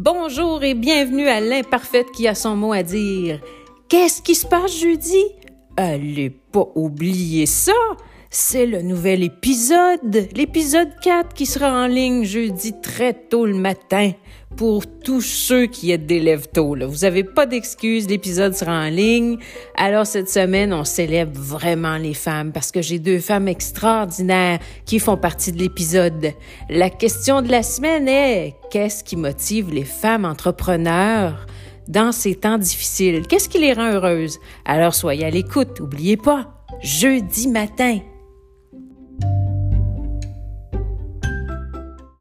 Bonjour et bienvenue à l'imparfaite qui a son mot à dire. Qu'est-ce qui se passe jeudi? Allez pas oublier ça! C'est le nouvel épisode, l'épisode 4 qui sera en ligne jeudi très tôt le matin pour tous ceux qui êtes des lève tôt. Vous avez pas d'excuses, l'épisode sera en ligne. Alors cette semaine, on célèbre vraiment les femmes parce que j'ai deux femmes extraordinaires qui font partie de l'épisode. La question de la semaine est qu'est-ce qui motive les femmes entrepreneurs? dans ces temps difficiles? Qu'est-ce qui les rend heureuses? Alors soyez à l'écoute, n'oubliez pas, jeudi matin,